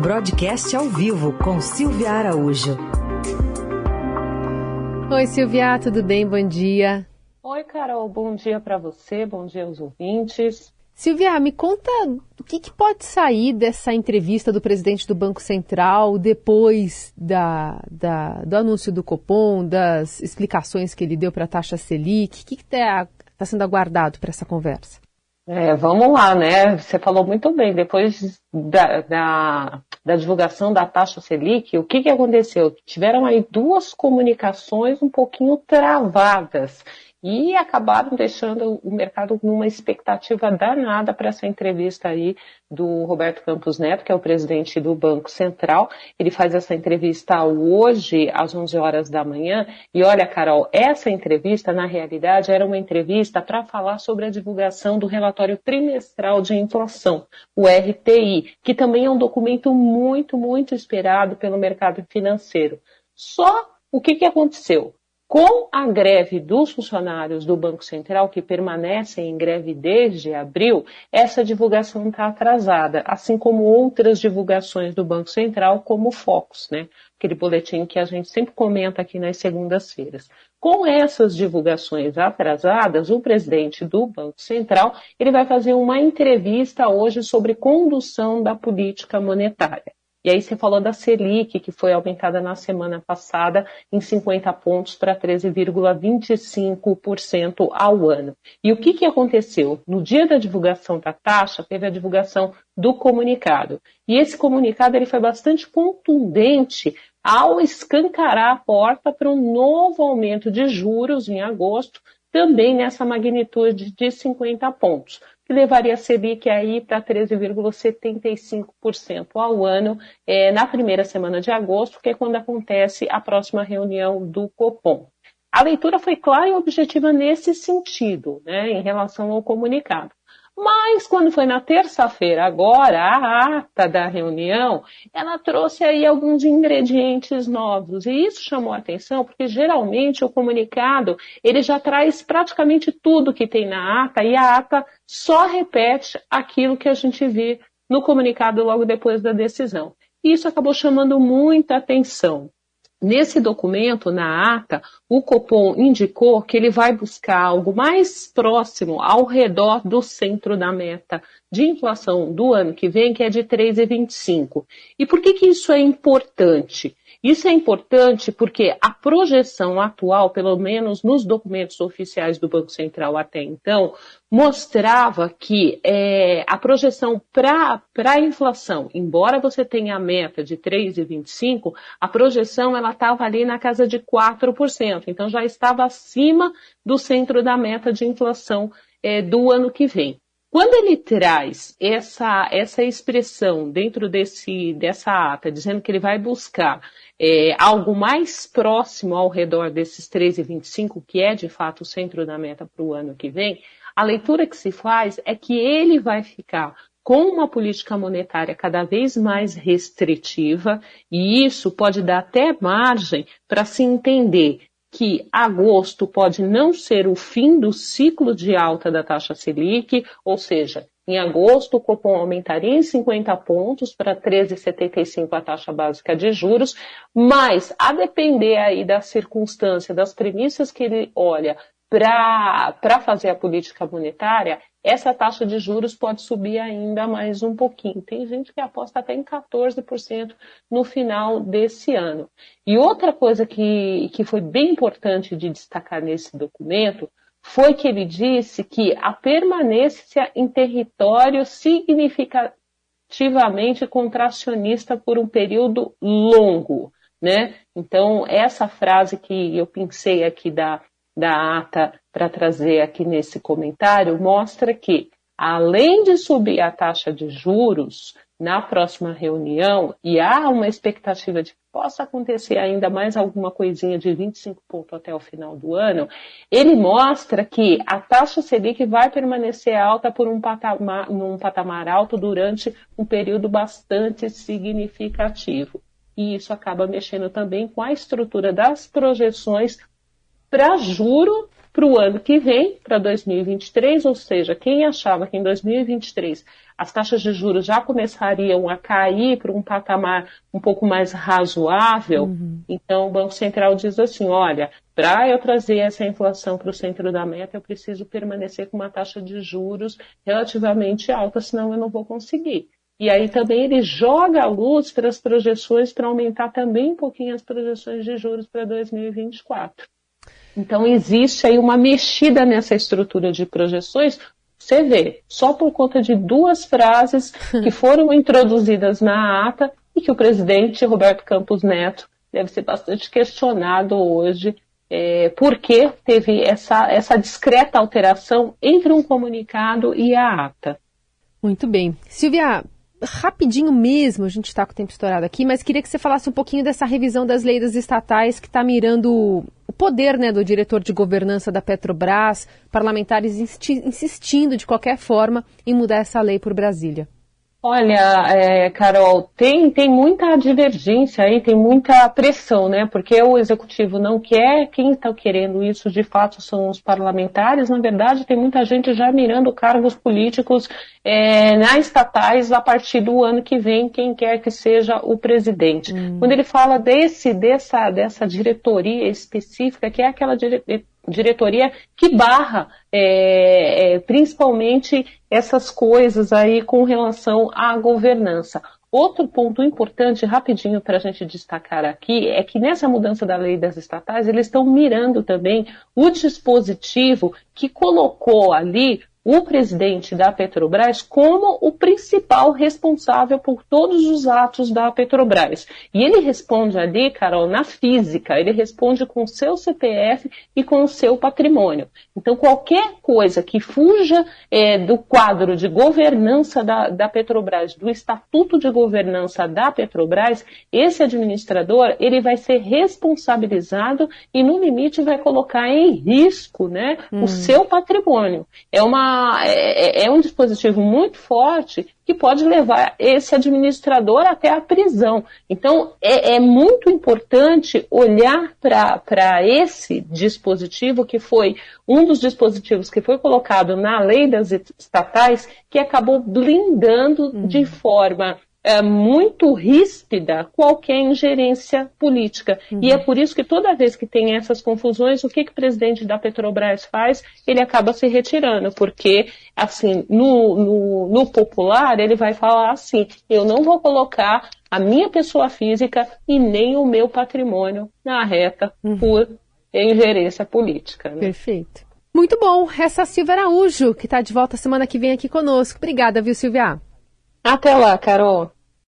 Broadcast ao vivo com Silvia Araújo. Oi, Silvia, tudo bem? Bom dia. Oi, Carol, bom dia para você, bom dia aos ouvintes. Silvia, me conta o que, que, pode sair dessa entrevista do presidente do Banco Central depois da, da, do anúncio do Copom, das explicações que ele deu para a taxa Selic. O que está tá sendo aguardado para essa conversa? É, vamos lá, né? Você falou muito bem. Depois da, da, da divulgação da taxa Selic, o que, que aconteceu? Tiveram aí duas comunicações um pouquinho travadas e acabaram deixando o mercado numa expectativa danada para essa entrevista aí do Roberto Campos Neto, que é o presidente do Banco Central. Ele faz essa entrevista hoje às 11 horas da manhã. E olha, Carol, essa entrevista na realidade era uma entrevista para falar sobre a divulgação do relatório trimestral de inflação, o RTI, que também é um documento muito, muito esperado pelo mercado financeiro. Só o que, que aconteceu? Com a greve dos funcionários do Banco Central, que permanecem em greve desde abril, essa divulgação está atrasada, assim como outras divulgações do Banco Central, como o Focus, né? aquele boletim que a gente sempre comenta aqui nas segundas-feiras. Com essas divulgações atrasadas, o presidente do Banco Central ele vai fazer uma entrevista hoje sobre condução da política monetária. E aí você falou da Selic, que foi aumentada na semana passada em 50 pontos para 13,25% ao ano. E o que, que aconteceu? No dia da divulgação da taxa, teve a divulgação do comunicado. E esse comunicado ele foi bastante contundente ao escancarar a porta para um novo aumento de juros em agosto, também nessa magnitude de 50 pontos que levaria a Selic aí para 13,75% ao ano é, na primeira semana de agosto, que é quando acontece a próxima reunião do Copom. A leitura foi clara e objetiva nesse sentido, né, em relação ao comunicado. Mas quando foi na terça-feira, agora, a ata da reunião, ela trouxe aí alguns ingredientes novos. E isso chamou a atenção, porque geralmente o comunicado, ele já traz praticamente tudo que tem na ata, e a ata só repete aquilo que a gente vê no comunicado logo depois da decisão. E isso acabou chamando muita atenção. Nesse documento, na ata, o Copom indicou que ele vai buscar algo mais próximo ao redor do centro da meta de inflação do ano que vem, que é de 3,25. E por que, que isso é importante? Isso é importante porque a projeção atual, pelo menos nos documentos oficiais do Banco Central até então, mostrava que é, a projeção para a inflação, embora você tenha a meta de 3,25, a projeção ela estava ali na casa de 4%, então já estava acima do centro da meta de inflação é, do ano que vem. Quando ele traz essa, essa expressão dentro desse, dessa ata, dizendo que ele vai buscar é, algo mais próximo ao redor desses 13,25, que é de fato o centro da meta para o ano que vem, a leitura que se faz é que ele vai ficar com uma política monetária cada vez mais restritiva, e isso pode dar até margem para se entender que agosto pode não ser o fim do ciclo de alta da taxa Selic, ou seja, em agosto o Copom aumentaria em 50 pontos para 13,75 a taxa básica de juros, mas a depender aí da circunstância, das premissas que ele olha para fazer a política monetária, essa taxa de juros pode subir ainda mais um pouquinho. Tem gente que aposta até em 14% no final desse ano. E outra coisa que, que foi bem importante de destacar nesse documento foi que ele disse que a permanência em território significativamente contracionista por um período longo. Né? Então, essa frase que eu pensei aqui da da ata para trazer aqui nesse comentário mostra que, além de subir a taxa de juros na próxima reunião, e há uma expectativa de que possa acontecer ainda mais alguma coisinha de 25 pontos até o final do ano, ele mostra que a taxa Selic vai permanecer alta por um patamar, num patamar alto durante um período bastante significativo. E isso acaba mexendo também com a estrutura das projeções para juro para o ano que vem, para 2023, ou seja, quem achava que em 2023 as taxas de juros já começariam a cair para um patamar um pouco mais razoável, uhum. então o Banco Central diz assim: olha, para eu trazer essa inflação para o centro da meta, eu preciso permanecer com uma taxa de juros relativamente alta, senão eu não vou conseguir. E aí também ele joga a luz para as projeções para aumentar também um pouquinho as projeções de juros para 2024. Então existe aí uma mexida nessa estrutura de projeções. Você vê, só por conta de duas frases que foram introduzidas na ata e que o presidente Roberto Campos Neto deve ser bastante questionado hoje é, por que teve essa, essa discreta alteração entre um comunicado e a ata. Muito bem. Silvia, rapidinho mesmo, a gente está com o tempo estourado aqui, mas queria que você falasse um pouquinho dessa revisão das leis estatais que está mirando poder né, do diretor de governança da Petrobras, parlamentares insistindo de qualquer forma em mudar essa lei por Brasília. Olha, é, Carol, tem, tem muita divergência aí, tem muita pressão, né? Porque o executivo não quer, quem está querendo isso de fato são os parlamentares. Na verdade, tem muita gente já mirando cargos políticos é, na estatais a partir do ano que vem, quem quer que seja o presidente. Hum. Quando ele fala desse, dessa, dessa diretoria específica, que é aquela diretoria diretoria que barra é, é, principalmente essas coisas aí com relação à governança. Outro ponto importante, rapidinho, para a gente destacar aqui, é que nessa mudança da lei das estatais, eles estão mirando também o dispositivo que colocou ali o presidente da Petrobras como o principal responsável por todos os atos da Petrobras. E ele responde ali, Carol, na física, ele responde com o seu CPF e com o seu patrimônio. Então, qualquer coisa que fuja é, do quadro de governança da, da Petrobras, do estatuto de governança da Petrobras, esse administrador ele vai ser responsabilizado e, no limite, vai colocar em risco né, hum. o seu patrimônio. É uma é, é, é um dispositivo muito forte que pode levar esse administrador até a prisão. Então, é, é muito importante olhar para esse dispositivo, que foi um dos dispositivos que foi colocado na lei das estatais, que acabou blindando uhum. de forma é, muito ríspida qualquer ingerência política. Uhum. E é por isso que toda vez que tem essas confusões, o que, que o presidente da Petrobras faz? Ele acaba se retirando, porque, assim, no, no, no popular, ele vai falar assim: eu não vou colocar a minha pessoa física e nem o meu patrimônio na reta uhum. por ingerência política. Né? Perfeito. Muito bom. Essa é a Silvia Araújo, que está de volta semana que vem aqui conosco. Obrigada, viu, Silvia? Até lá, Carol.